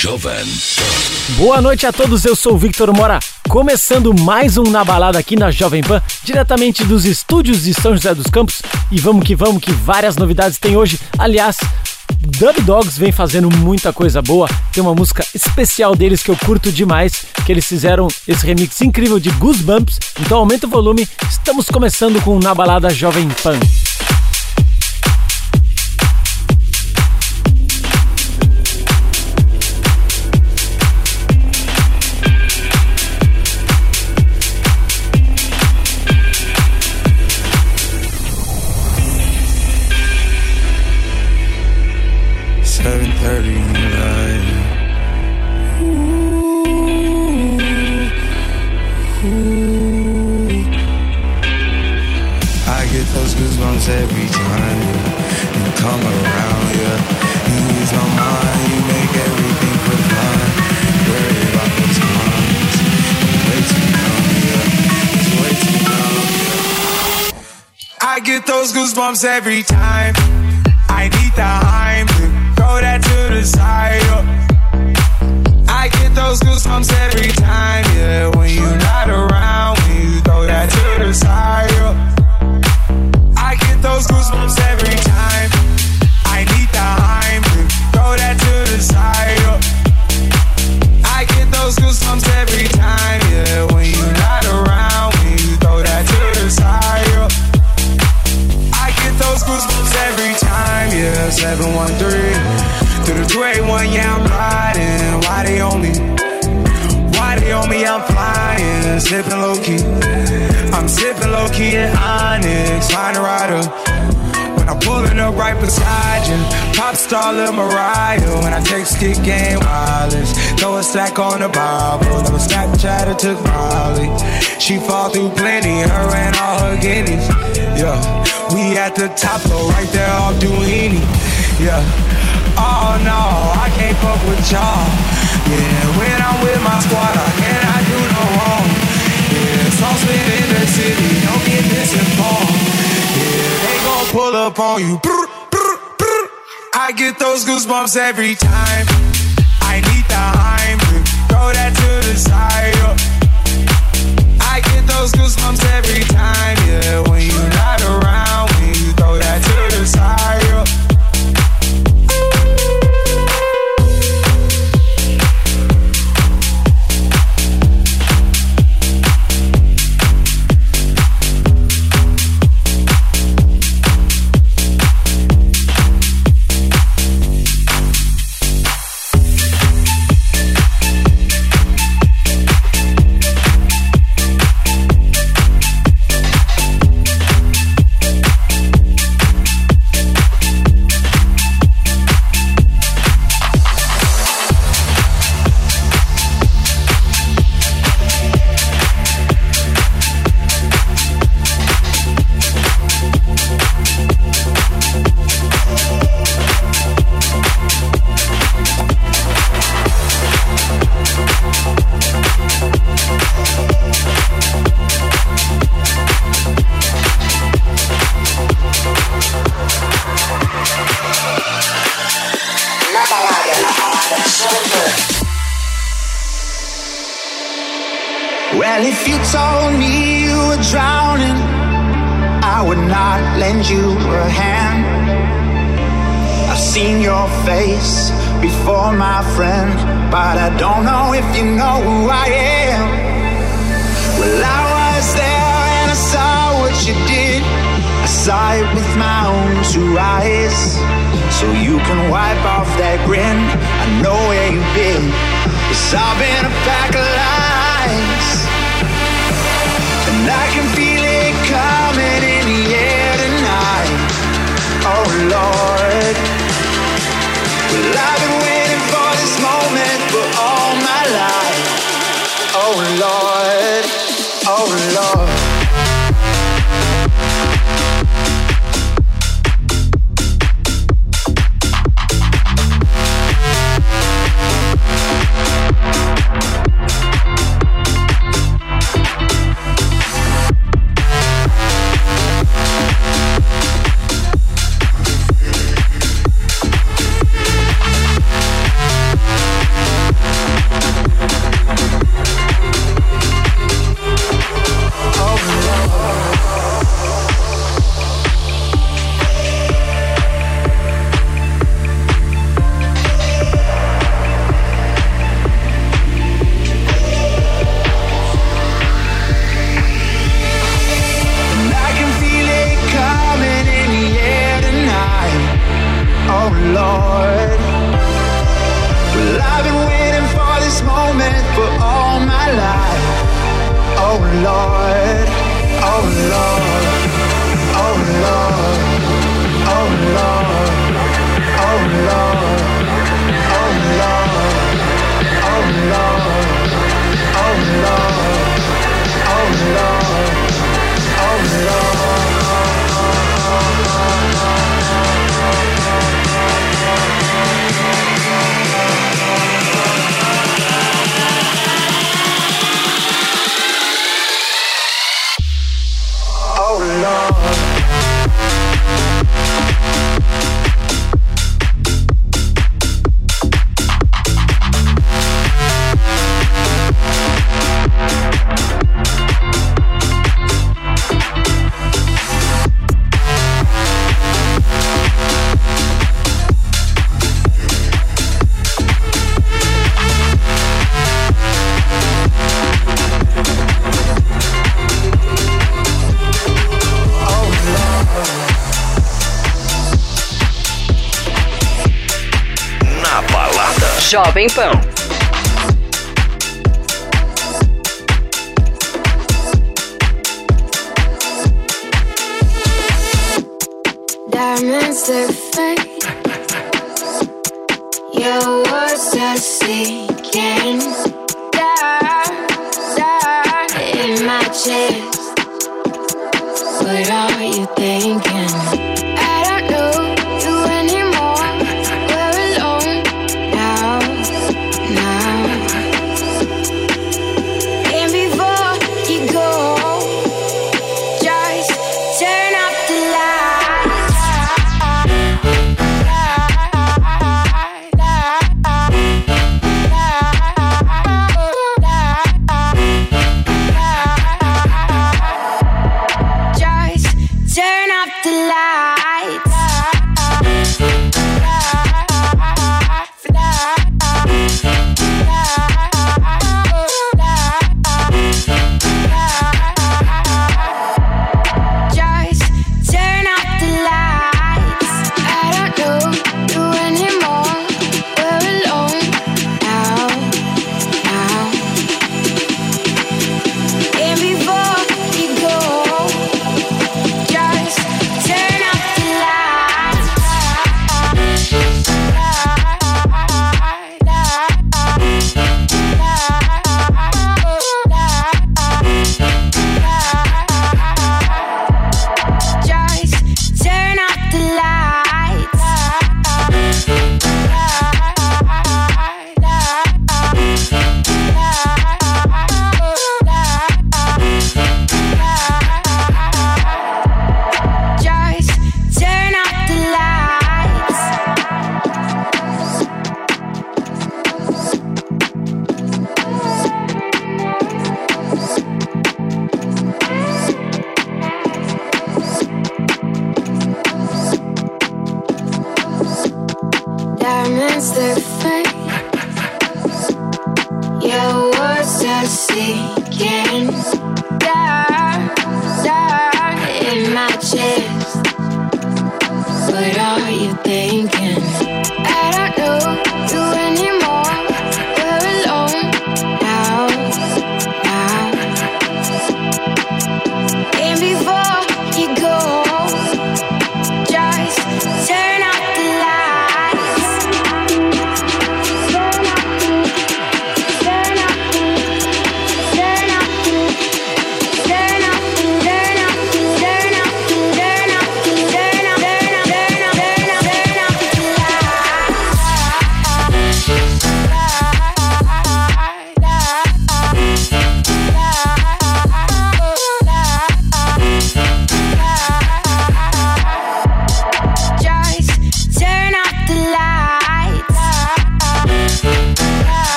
Jovem Boa noite a todos, eu sou o Victor Mora, começando mais um Na Balada aqui na Jovem Pan, diretamente dos estúdios de São José dos Campos. E vamos que vamos, que várias novidades tem hoje. Aliás, Dub Dogs vem fazendo muita coisa boa. Tem uma música especial deles que eu curto demais, que eles fizeram esse remix incrível de Goosebumps. Então aumenta o volume. Estamos começando com Na Balada Jovem Pan. Those goosebumps every time. I need the to throw that to the side. Yeah. I get those goosebumps every time. Yeah, when you're not around, when you throw that to the side. Yeah I get those goosebumps time, yeah. 713 through the 281, yeah, I'm riding. Why they on me? Why they on me? I'm flying, sipping low key. I'm sipping low key at Onyx, find a rider. When I'm pulling up right beside you. Pop star Lil Mariah. When I take stick game wireless. Throw a stack on the Bible. Never Snapchat or took Molly. She fall through plenty. Her and all her guineas. Yeah. We at the top floor right there off Duini. Yeah. Oh no, I can't fuck with y'all. Yeah, when I'm with my squad, I cannot do no wrong. Yeah, sauce in the city, don't get misinformed Yeah, they gon' pull up on you. I get those goosebumps every time. I need the Heimlich, throw that to the side. I those goosebumps every time, yeah. When you're not around, Bem Pão.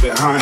Behind.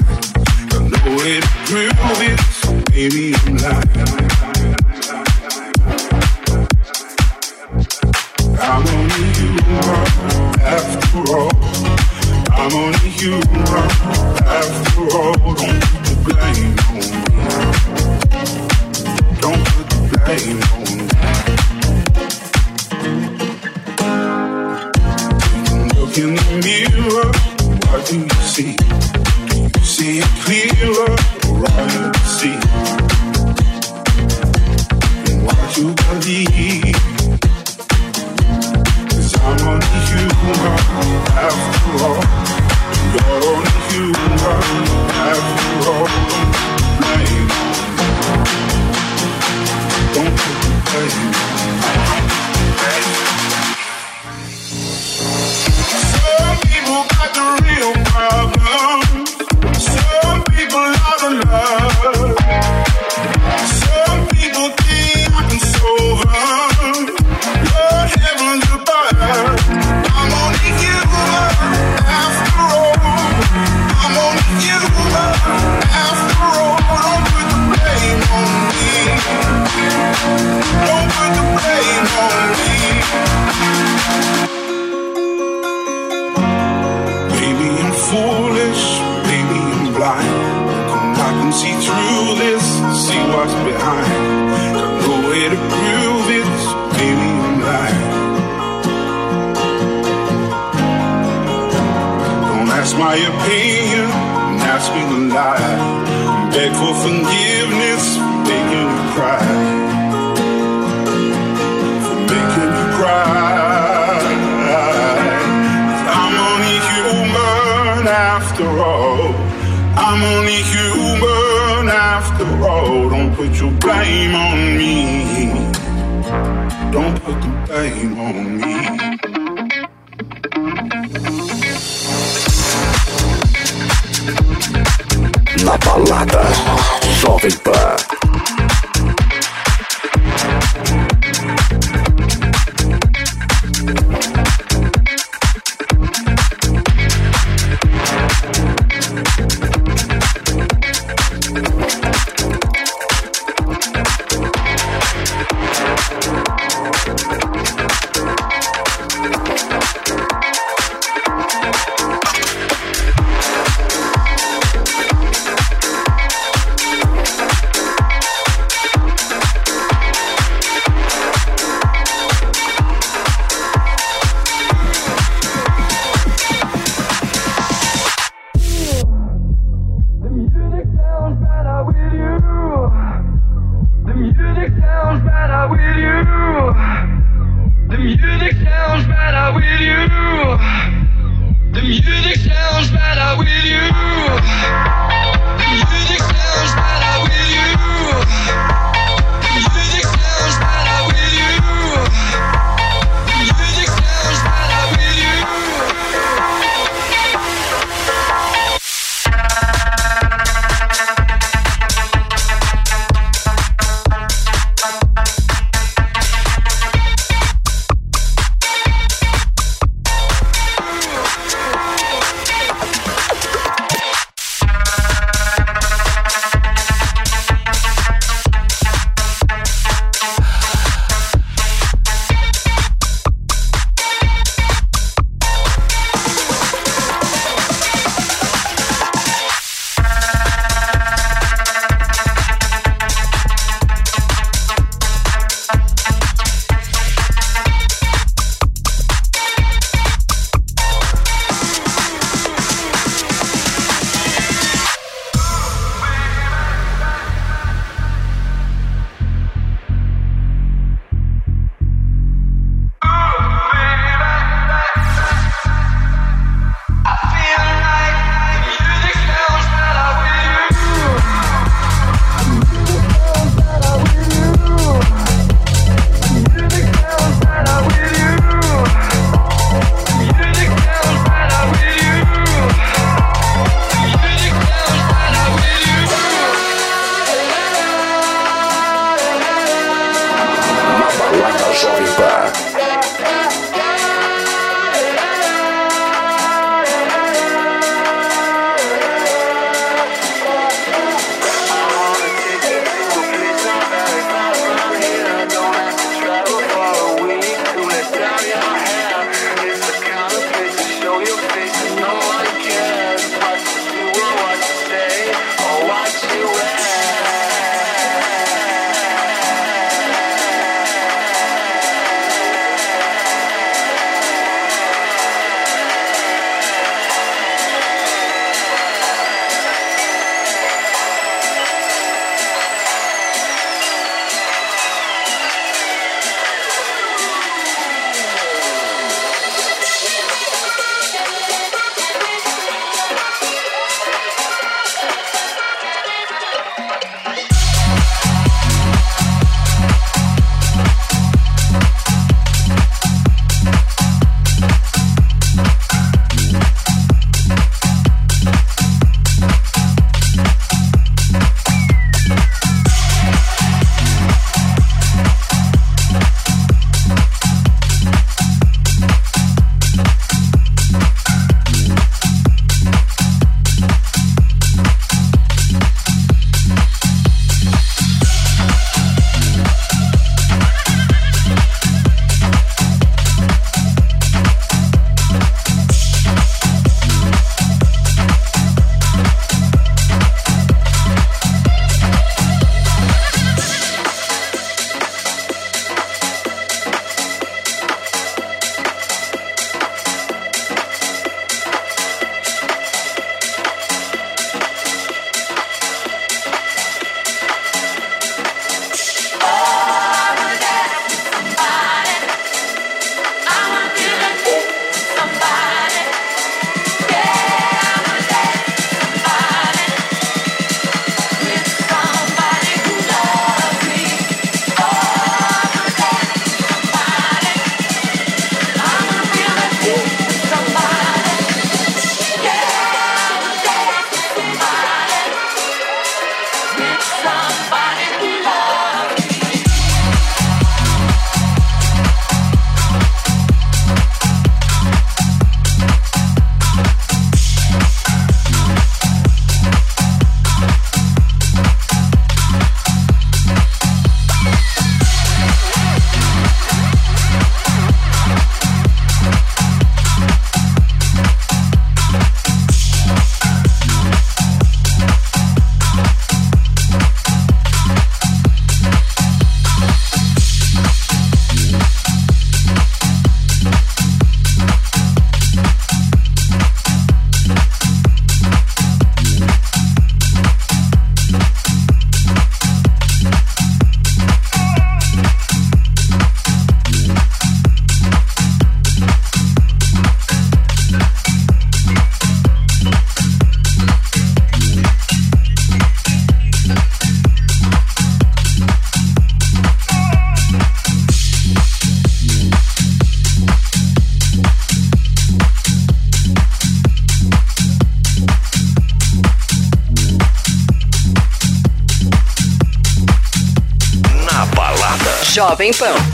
Jovem Pan.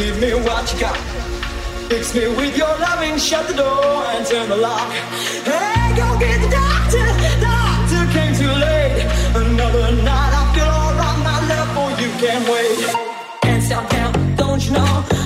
Give me what you got. Fix me with your loving. Shut the door and turn the lock. Hey, go get the doctor. Doctor came too late. Another night. I feel alright. My love for you can't wait. Can't stop down. Don't you know?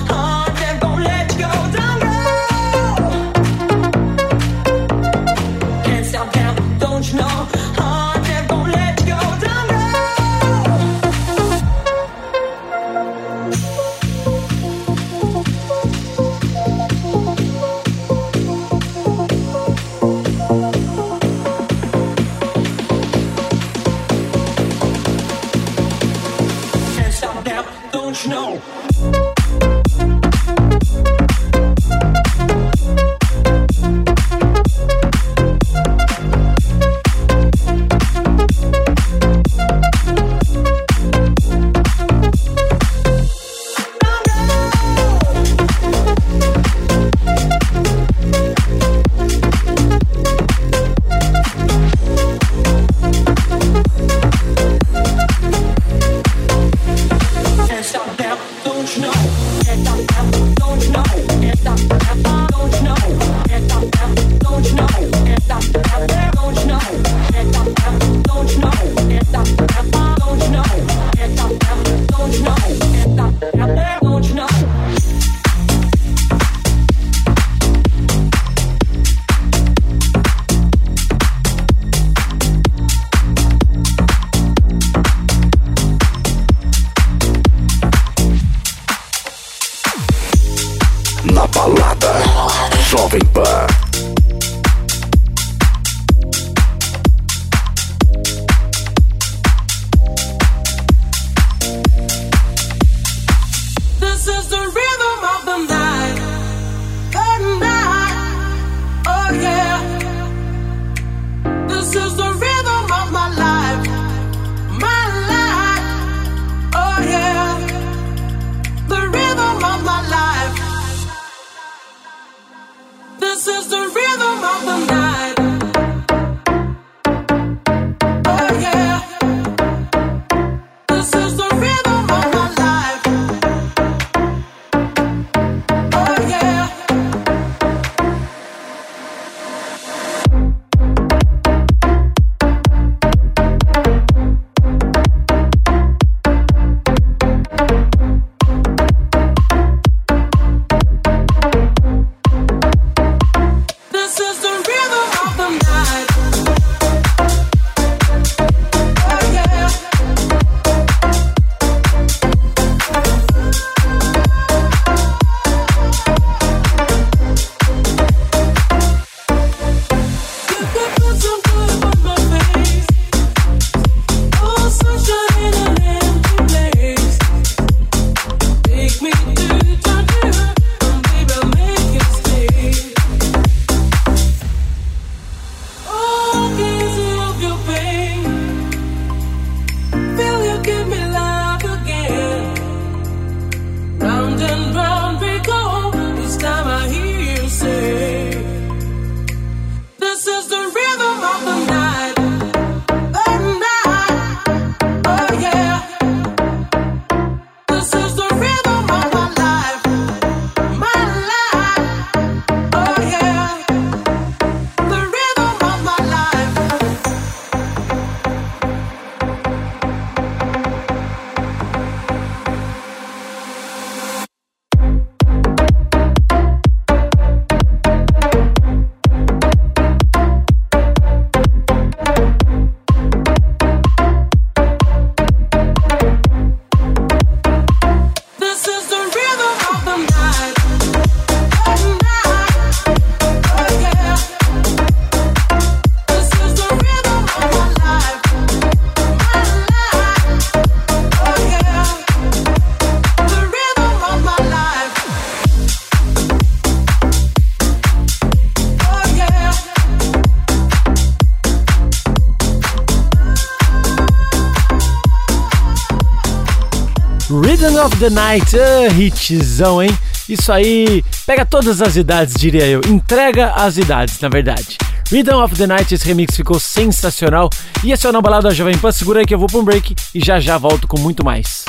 Of the Night, ah, hitzão, hein? Isso aí pega todas as idades, diria eu. Entrega as idades, na verdade. Rhythm of the Night, esse remix ficou sensacional. E esse é o Na Balada Jovem Pan. Segura aí que eu vou pra um break e já já volto com muito mais.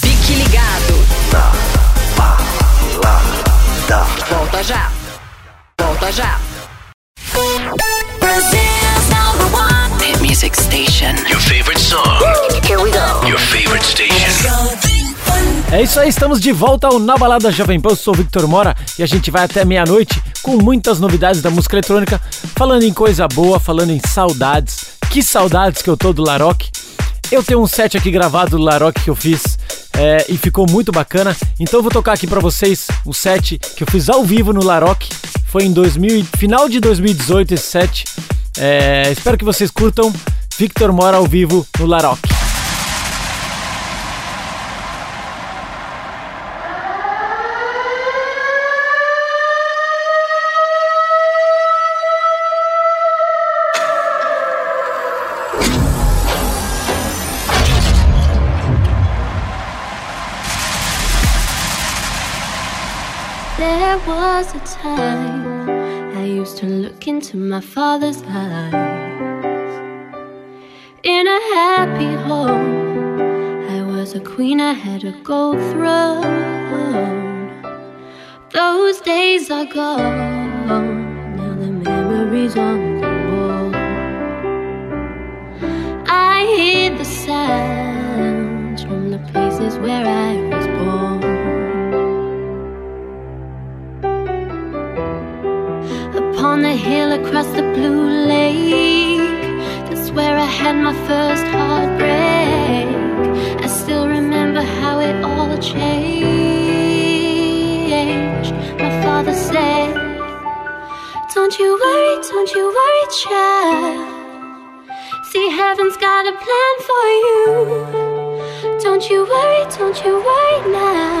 Fique ligado. Volta já. Volta já. Brazil's number one. Hit music station. Your favorite É isso aí, estamos de volta ao Na Balada Jovem Pan. Eu sou o Victor Mora e a gente vai até meia-noite com muitas novidades da música eletrônica, falando em coisa boa, falando em saudades. Que saudades que eu tô do Laroque. Eu tenho um set aqui gravado do Laroque que eu fiz é, e ficou muito bacana. Então eu vou tocar aqui pra vocês o set que eu fiz ao vivo no Laroque. Foi em 2000, e- final de 2018 esse set. É, espero que vocês curtam. Victor Mora ao vivo no Laroque. There was a time I used to look into my father's eyes. In a happy home, I was a queen, I had a gold throne. Those days are gone, now the memories on the wall. I hear the sounds from the places where I was born. Upon the hill across the blue lake, where I had my first heartbreak. I still remember how it all changed. My father said, Don't you worry, don't you worry, child. See, heaven's got a plan for you. Don't you worry, don't you worry now.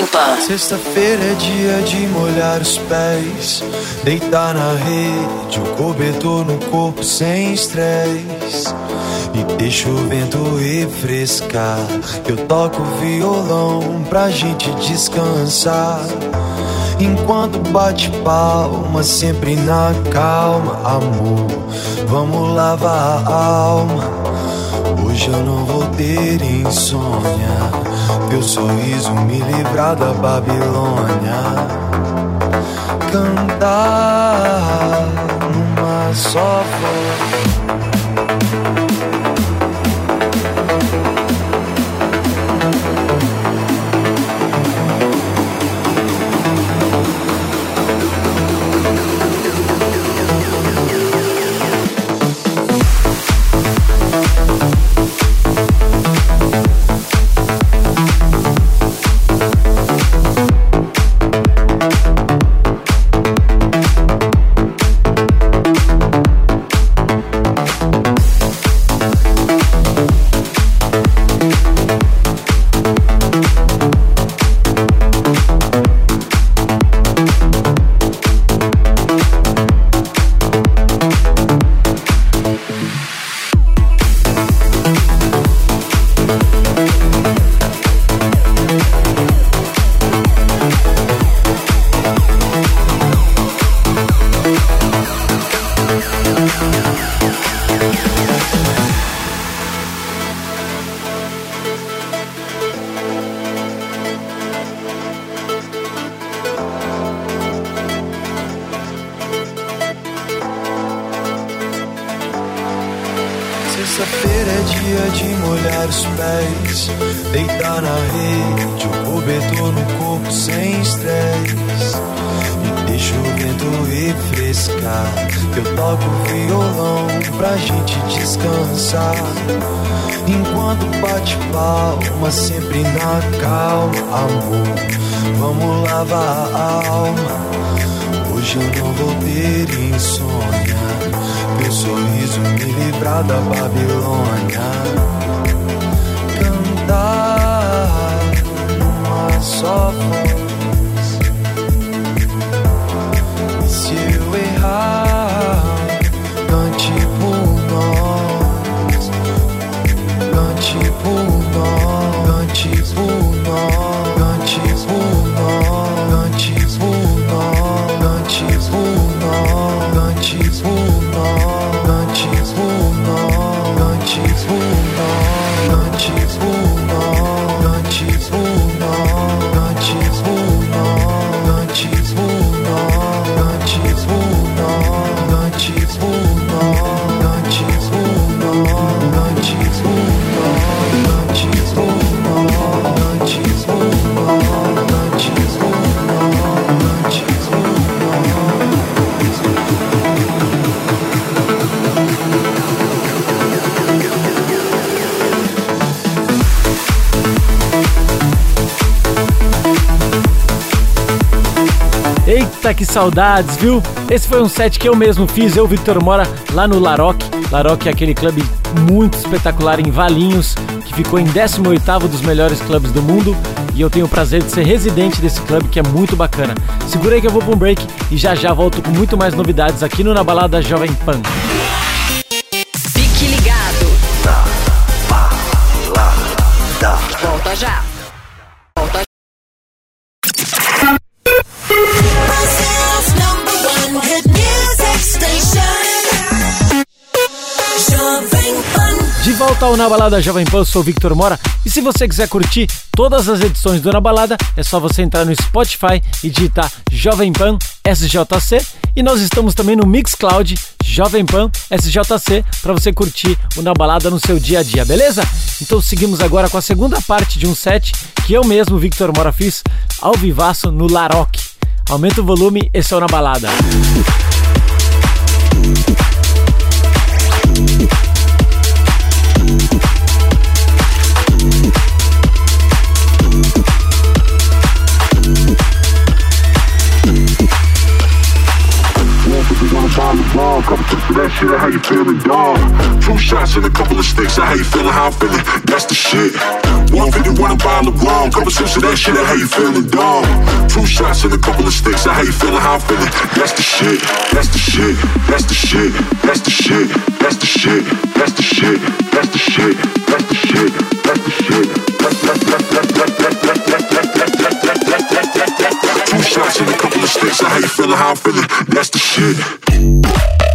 Jovem Pan. Sexta-feira é dia de molhar os pés, deitar na rede, o cobertor no corpo sem estresse. E deixa o vento refrescar. Eu toco violão pra gente descansar. Enquanto bate palma, sempre na calma, amor. Vamos lavar a alma. Hoje eu não vou ter insônia. Teu sorriso me livrar da Babilônia. Cantar numa só voz. Saudades, viu? Esse foi um set que eu mesmo fiz, eu, Victor Mora, lá no Laroc. Laroc é aquele clube muito espetacular em Valinhos, que ficou em 18º dos melhores clubes do mundo. E eu tenho o prazer de ser residente desse clube, que é muito bacana. Segura aí que eu vou pra um break e já já volto com muito mais novidades aqui no Na Balada Jovem Pan. Fique ligado. Volta já. Volta Na Balada Jovem Pan, eu sou o Victor Mora. E se você quiser curtir todas as edições do Na Balada, é só você entrar no Spotify e digitar Jovem Pan SJC. E nós estamos também no Mixcloud Jovem Pan SJC para você curtir o Na Balada no seu dia a dia, beleza? Então seguimos agora com a segunda parte de um set que eu mesmo, Victor Mora, fiz ao vivaço no Laroc. Aumenta o volume, esse é o Na Balada. Wrong, that shit, how you feeling, dog? Two shots and a couple of sticks, how you feeling, how I'm feeling, that's the shit. 151 a bottle of wrong, couple sips of that shit, how you feeling, dog? Two shots and a couple of sticks, how you feeling, how I'm feeling, that's the shit, that's the shit, that's the shit, that's the shit, that's the shit, that's the shit, that's the shit, that's the shit, that's the shit, Two shots and a couple of sticks, how you feeling, how I'm feeling, that's the shit.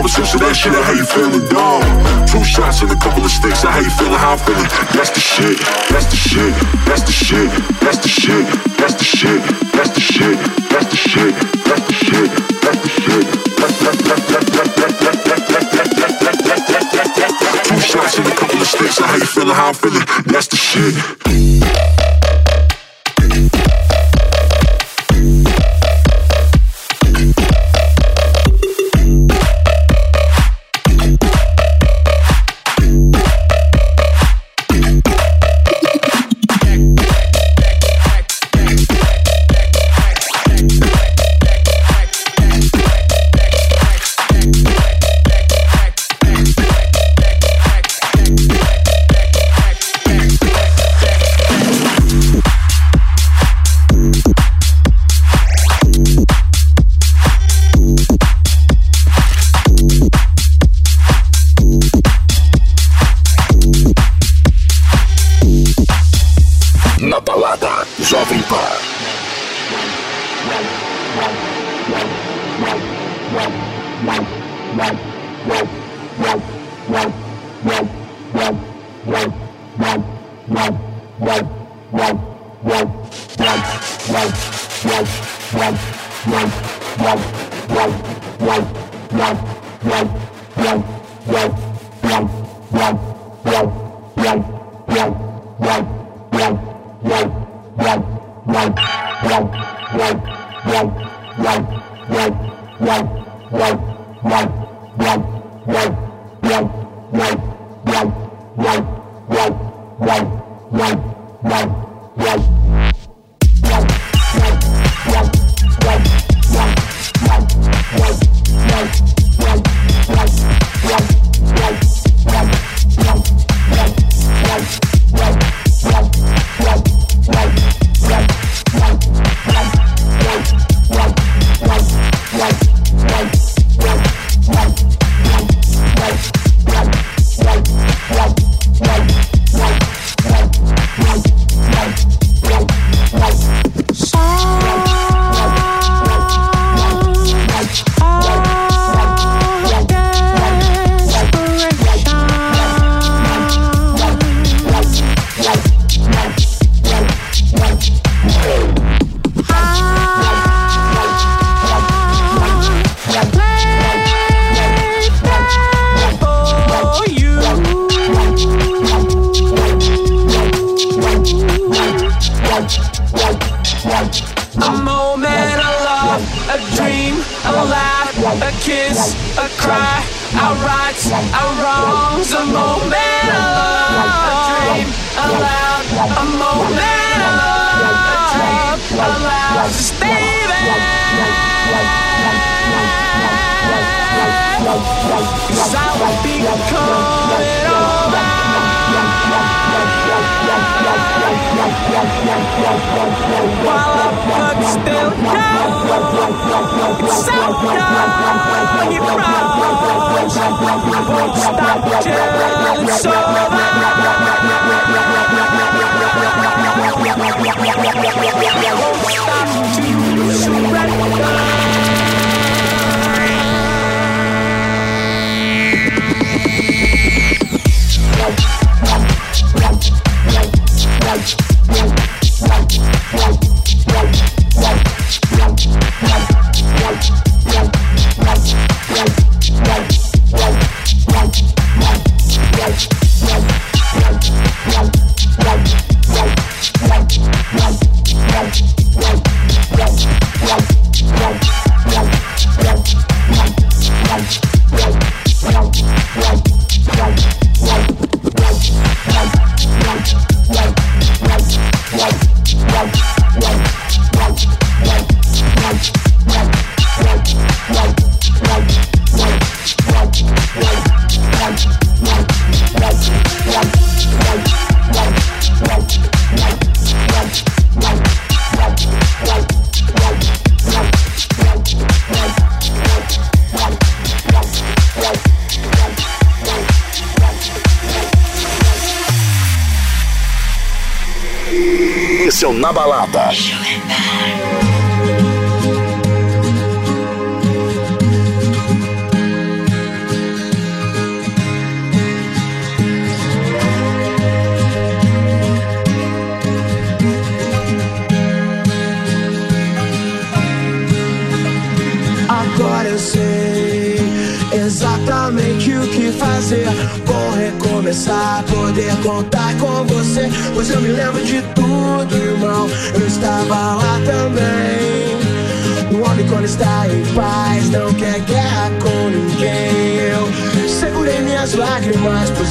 Of that shit, how you feeling, dog? Two shots and a couple of sticks, how you feeling, how I'm feeling, that's the shit. That's the shit. That's the shit. That's the shit. That's the shit. That's the shit. That's the shit. That's the shit. That's the shit. That's that's that's Two shots and a couple of sticks, how you feeling, how I'm feeling, that's the shit.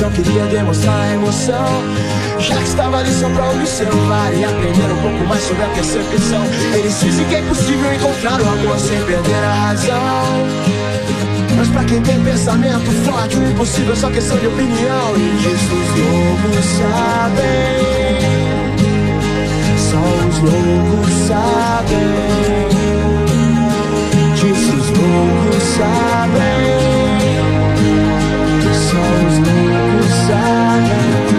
Queria demonstrar a emoção. Já que estava ali só pra ouvir o celular e aprender um pouco mais sobre a percepção. Eles dizem que é impossível encontrar o amor sem perder a razão. Mas pra quem tem pensamento forte, o impossível é só questão de opinião. E disso os loucos sabem. Só os loucos sabem. Disso os loucos sabem. Só os loucos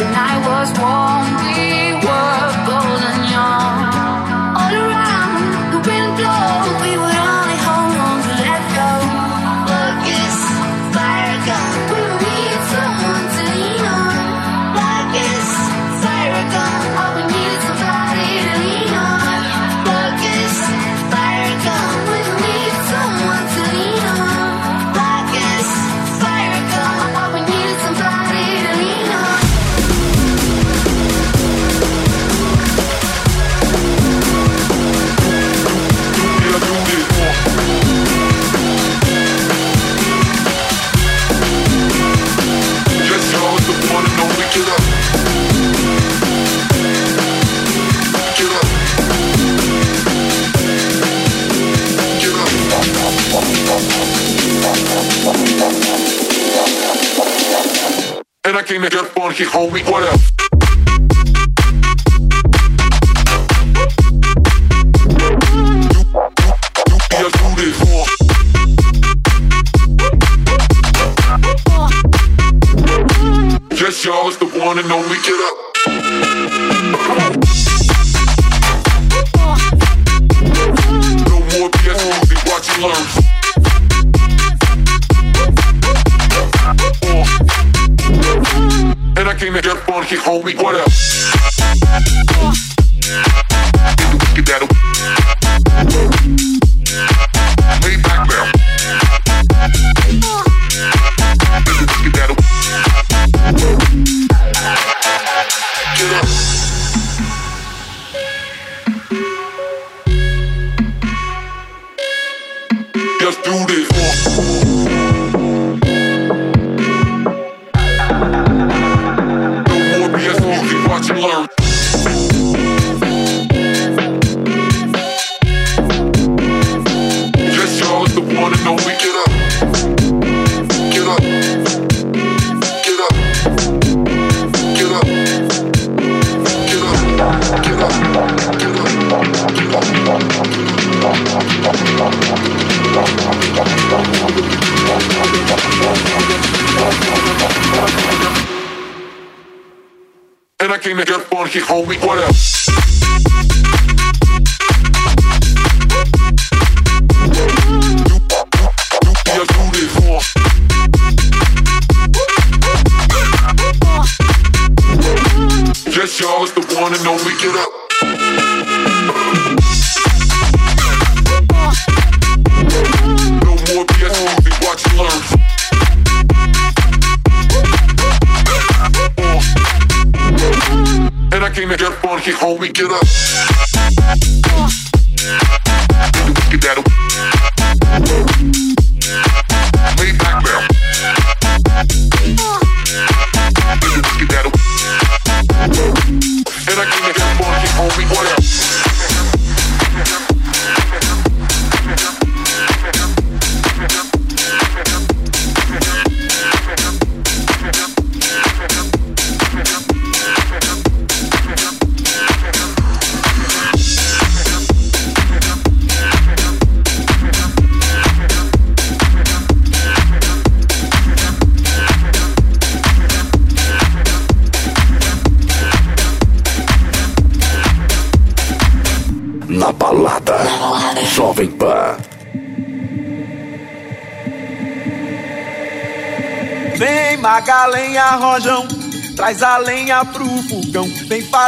and I was warm. I came to get funky, homie. What up? wanna know we quarter.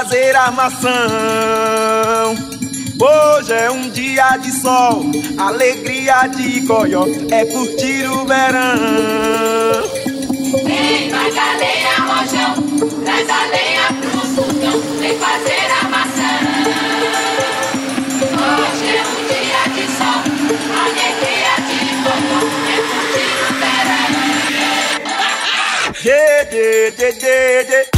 Fazer armação. Hoje é um dia de sol, alegria de goió, é curtir o verão. Vem Magalenha Rojão, traz a lenha pro fogão, vem fazer a maçã. Hoje é um dia de sol, alegria de goió, é curtir o verão. Dê, dê, dê, dê, dê.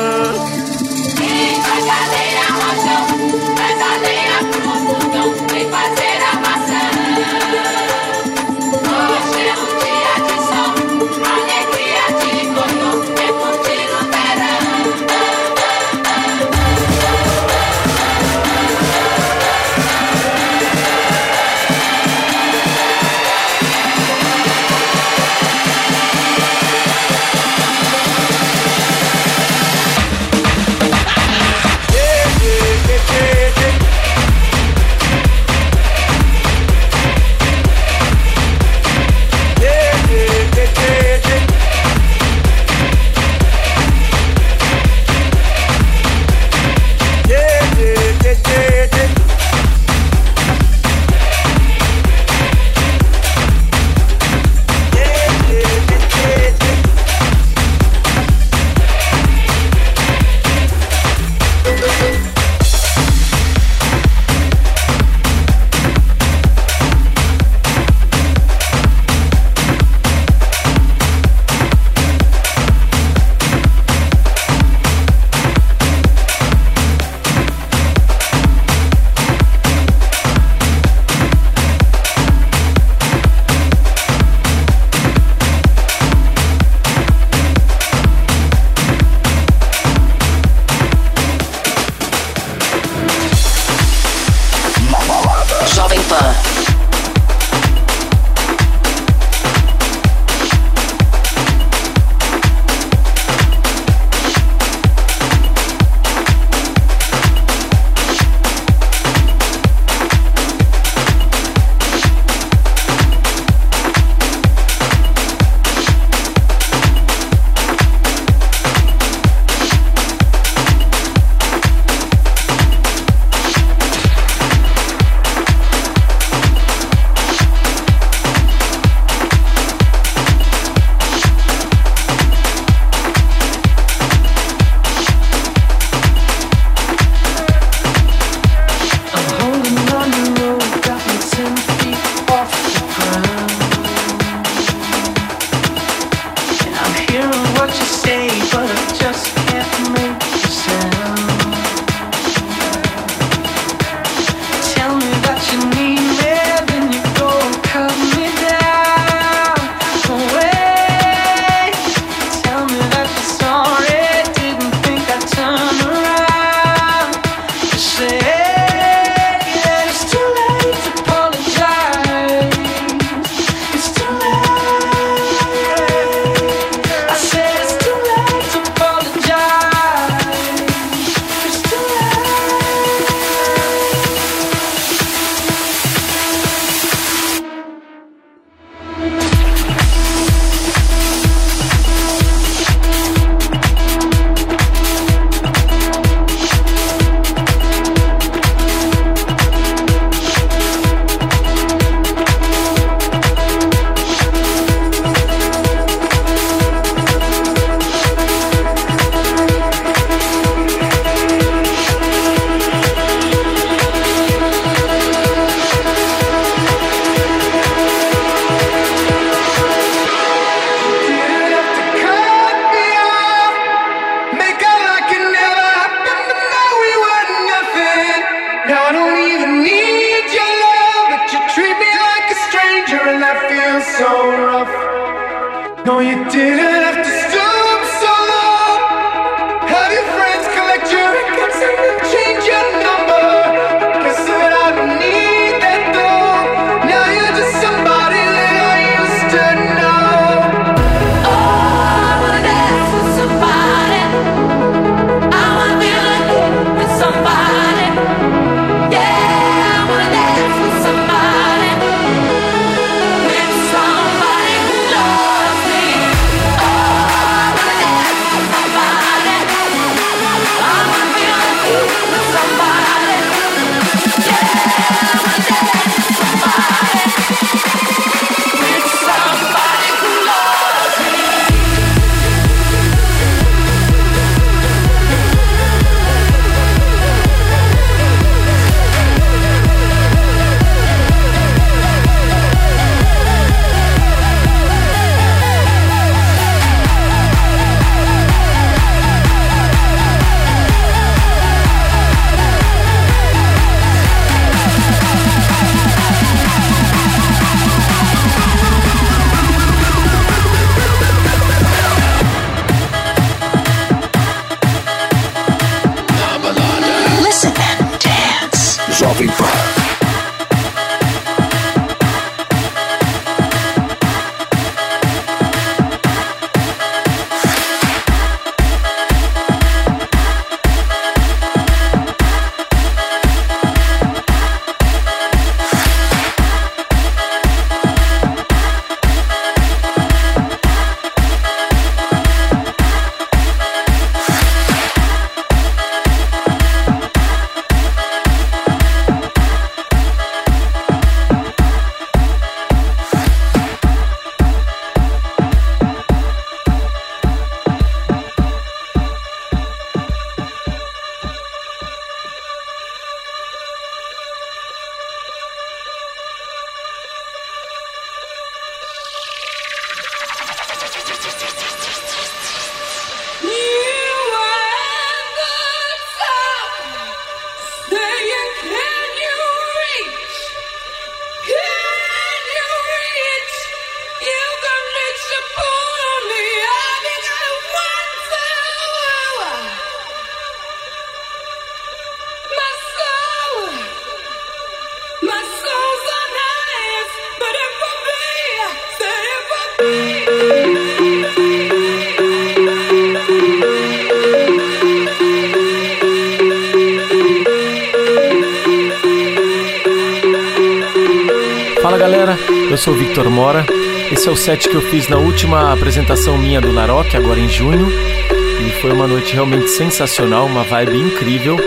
Esse é o set que eu fiz na última apresentação minha do Laroque, agora em junho. E foi uma noite realmente sensacional, uma vibe incrível.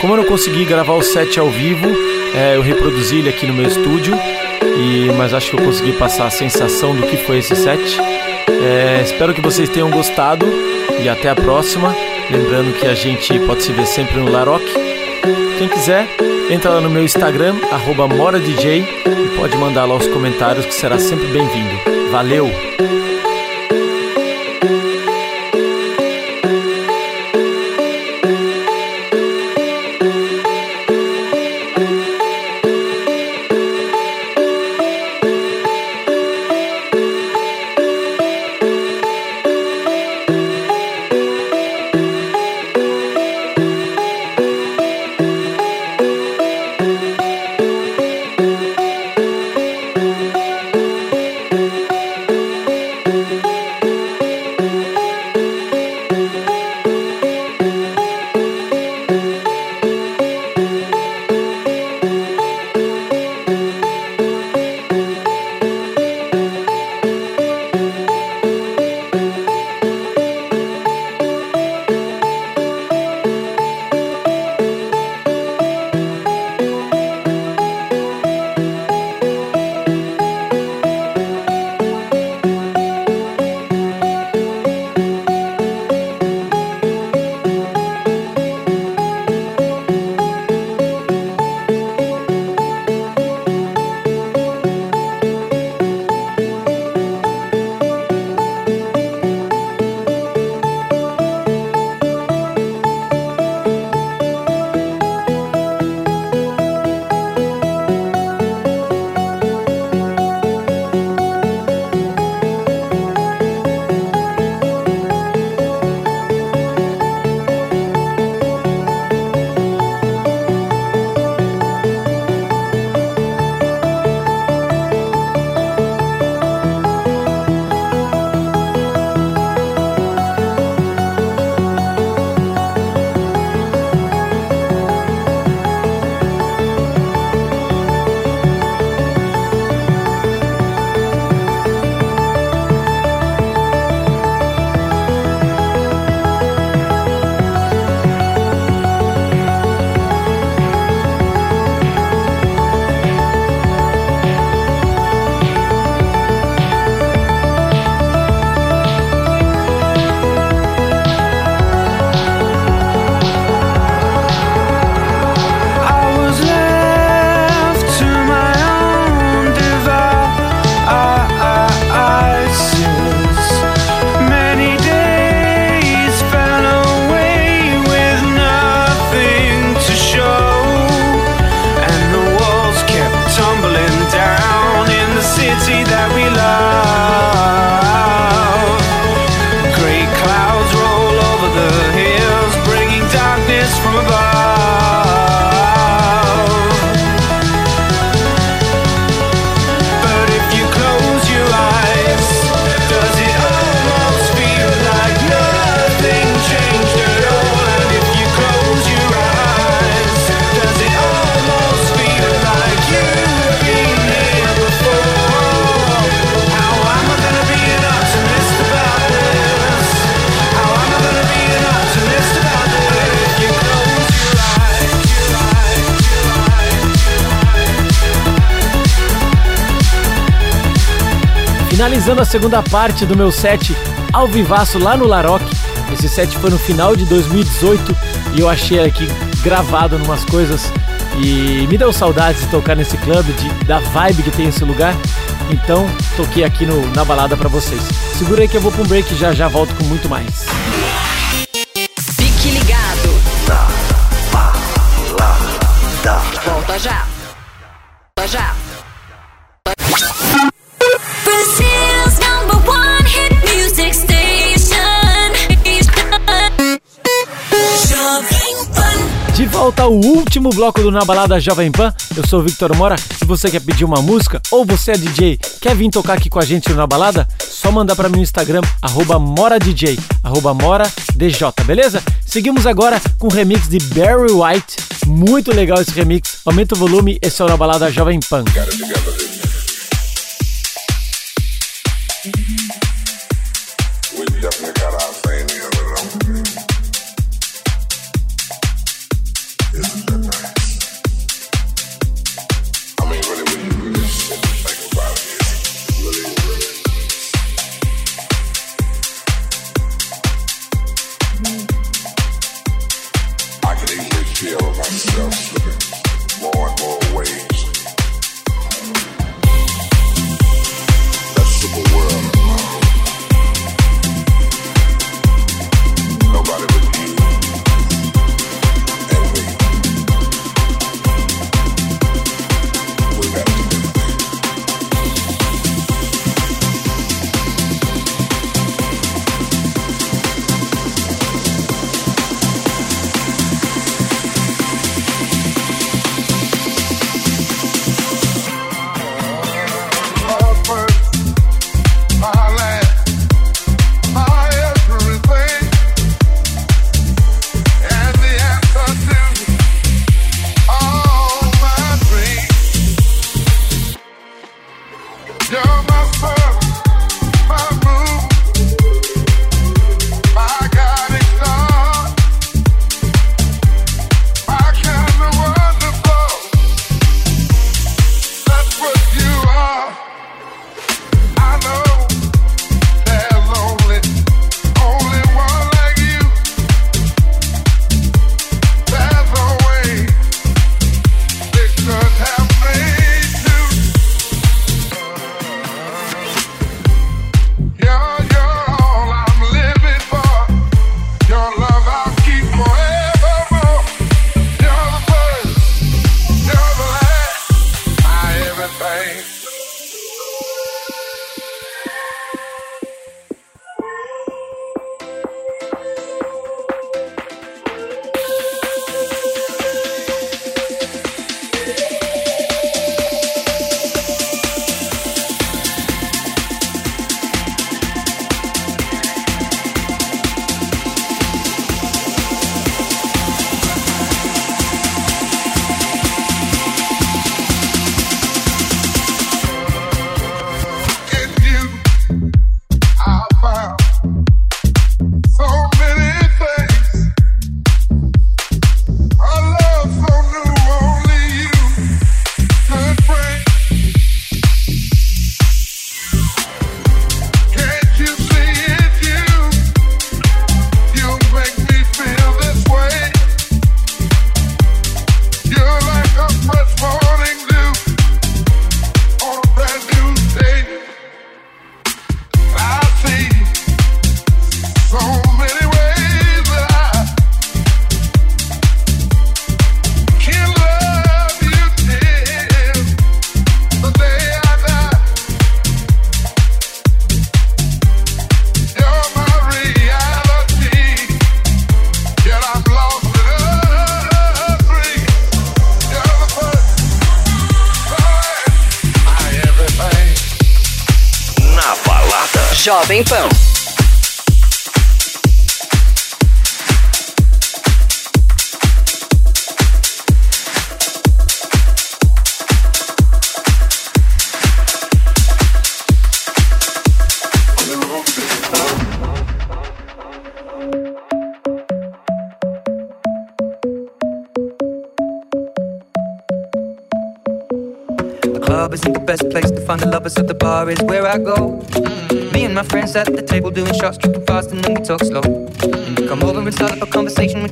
Como eu não consegui gravar o set ao vivo, é, eu reproduzi ele aqui no meu estúdio. E, mas acho que eu consegui passar a sensação do que foi esse set. É, espero que vocês tenham gostado e até a próxima. Lembrando que a gente pode se ver sempre no Laroque. Quem quiser, entra lá no meu Instagram, MoraDJ e pode mandar lá os comentários que será sempre bem-vindo. Valeu! Segunda parte do meu set ao vivaço lá no Laroque. Esse set foi no final de 2018 e eu achei aqui gravado numas coisas e me deu saudades de tocar nesse clube, de, da vibe que tem esse lugar. Então, toquei aqui no, na balada pra vocês. Segura aí que eu vou pra um break e já já volto com muito mais. Fique ligado. Volta já. Ao último bloco do Na Balada Jovem Pan, eu sou o Victor Mora. Se você quer pedir uma música ou você é DJ, quer vir tocar aqui com a gente Na Balada, só mandar para mim no Instagram, MoraDJ, MoraDJ, beleza? Seguimos agora com o remix de Barry White, muito legal esse remix. Aumenta o volume, esse é o Na Balada Jovem Pan. We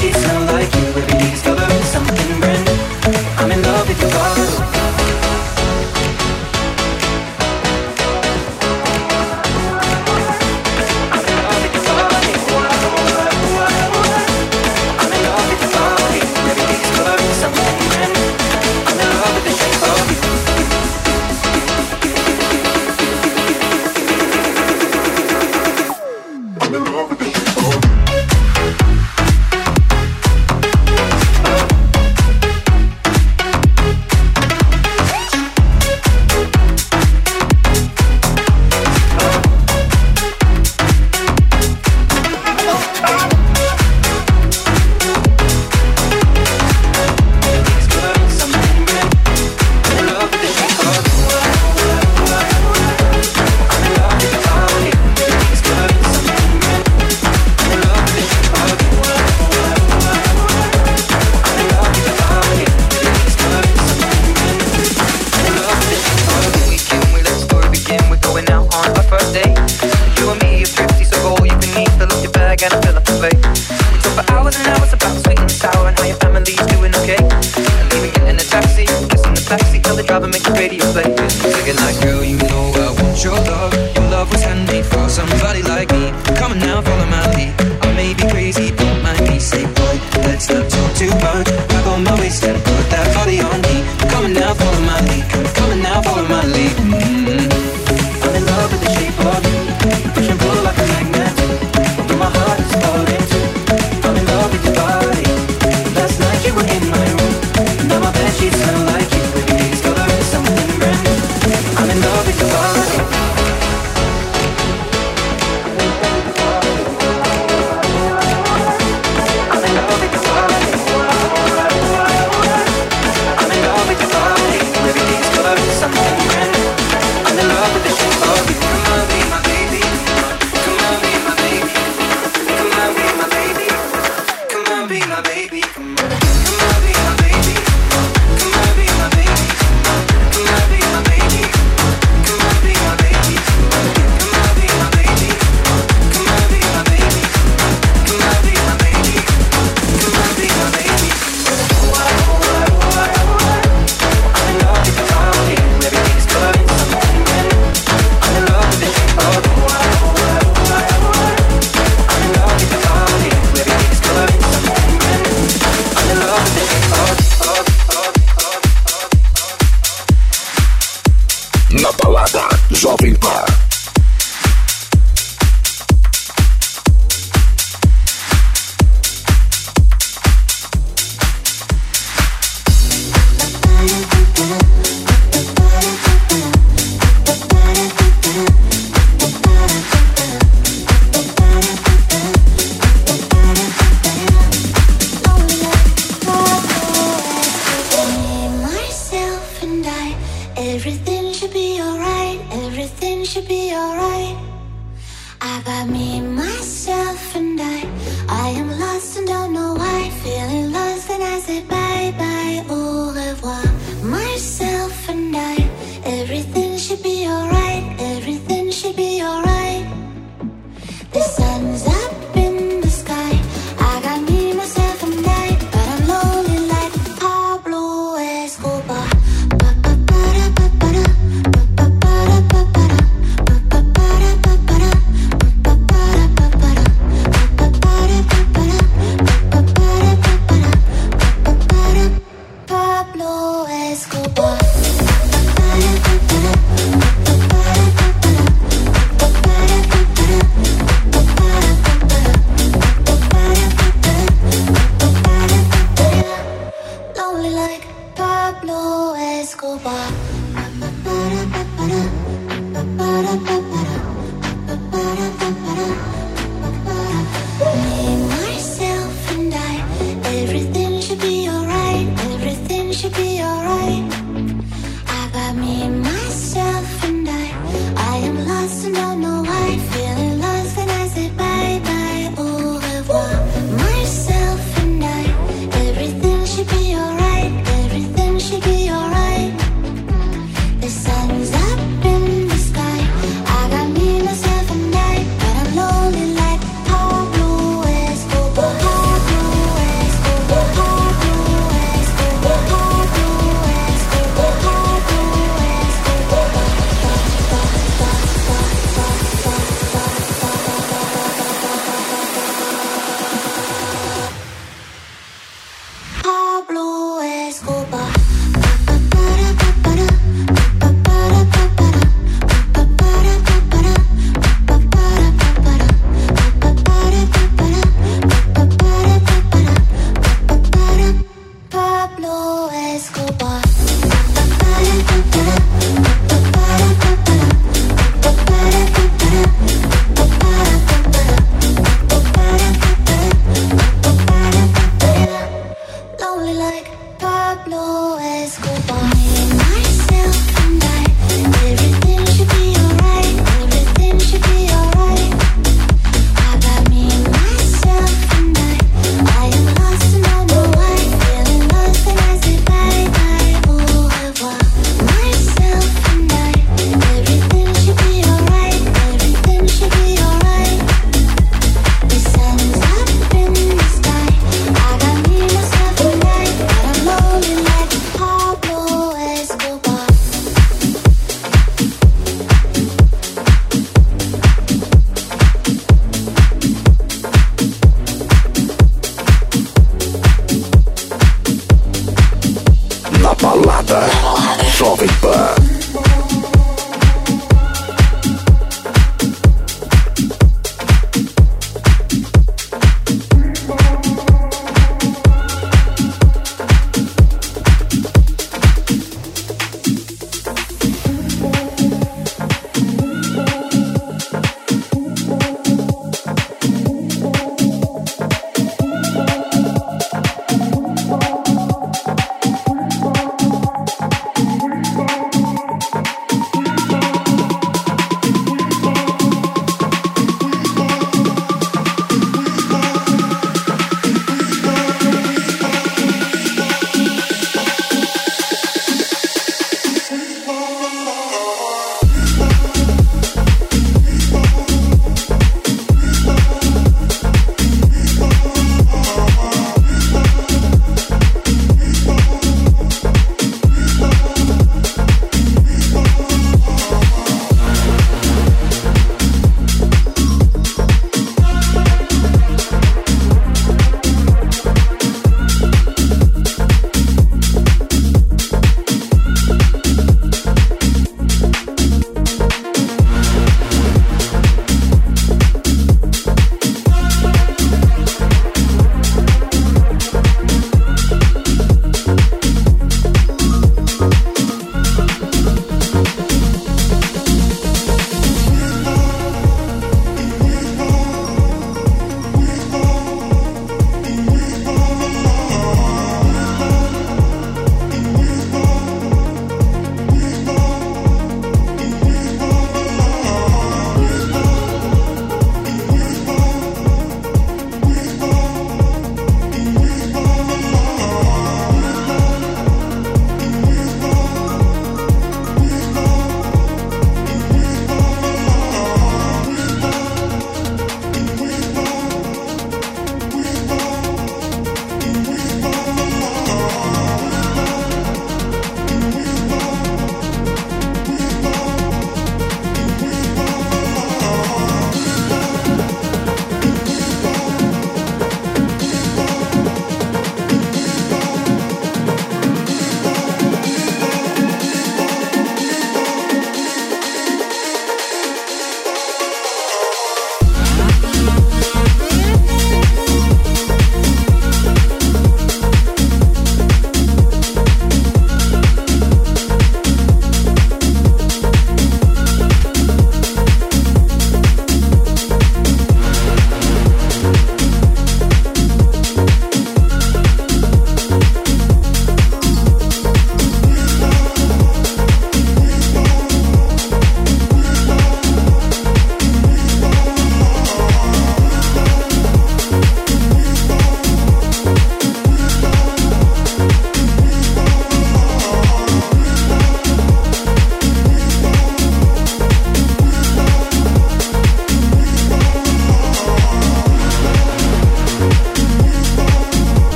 Sheets smell like you. Thank you.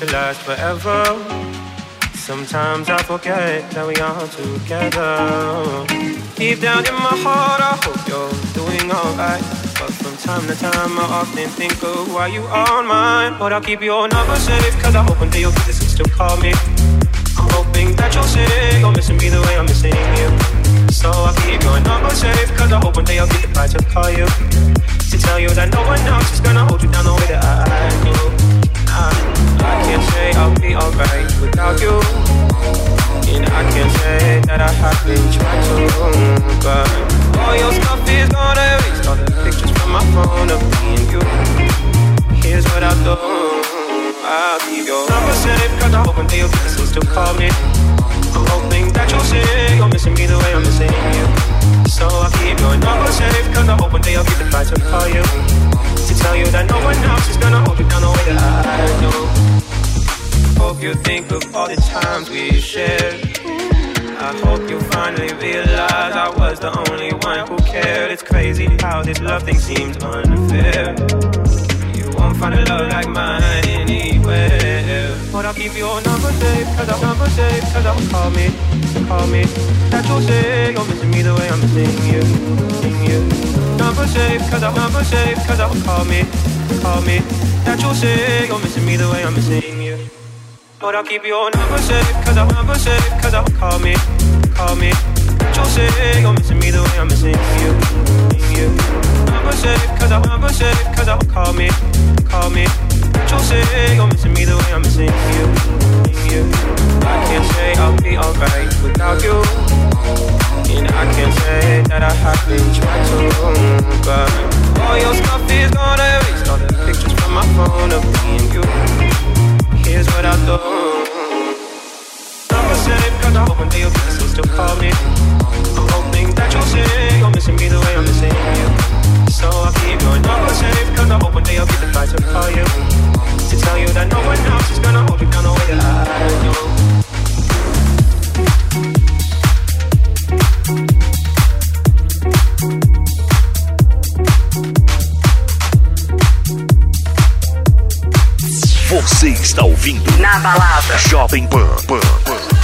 To last forever. Sometimes I forget that we are together. Deep down in my heart, I hope you're doing alright. But from time to time, I often think of why you aren't mine. But I'll keep your number safe, cause I hope one day you'll get this and still call me. I'm hoping that you'll say you're missing me the way I'm missing you. So I'll keep your number safe, cause I hope one day I'll get the pride to call you. To tell you that no one else is gonna hold you down the way that I do. Can't say I'll be alright without you. And I can't say that I haven't tried to. But all your stuff is gonna erase all the pictures from my phone of me and you. Here's what I'll do. I'll keep your number safe, cause I hope one day you'll and still call me. I'm hoping that you'll say you're missing me the way I'm missing you. So I'll keep your number safe, cause I hope one day I'll get the pride to call you. To tell you that no one else is gonna hold you down the way that I do. I hope you think of all the times we shared. I hope you finally realize I was the only one who cared. It's crazy how this love thing seems unfair. You won't find a love like mine anywhere. But I'll keep your number safe, cause I'll number safe, cause I'll call me, call me. That you'll say you're missing me the way I'm missing you, missing you. Number safe, cause I'll number safe, cause I'll call me, call me. That you'll say you're missing me the way I'm missing you. But I'll keep your number safe, cause I'll number safe, cause I'll call me, call me. You'll say you're missing me the way I'm missing you, you. Number safe, cause I'll number safe, cause I'll call me, call me. You'll say you're missing me the way I'm missing you, you. I can't say I'll be alright without you. And I can't say that I haven't tried to, but all your stuff is gonna erase all the pictures from my phone of me and you. Here's what I do. Number safe, cause I hope one day you'll still call me. I'm hoping that you'll say you're missing me the way I'm missing you. So I'll keep your number safe, cause I hope one day I'll get the pride to call you. To tell you that no one else is gonna hold you down the way that I do. Você está ouvindo Na balada. Jovem Pan. Pan, Pan.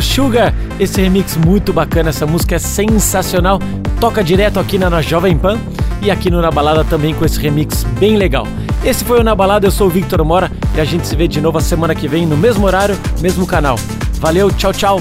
Watermelon Sugar, esse remix muito bacana, essa música é sensacional, toca direto aqui na, na Jovem Pan e aqui no Na Balada também com esse remix bem legal. Esse foi o Na Balada, eu sou o Victor Mora e a gente se vê de novo a semana que vem no mesmo horário, mesmo canal. Valeu, tchau, tchau.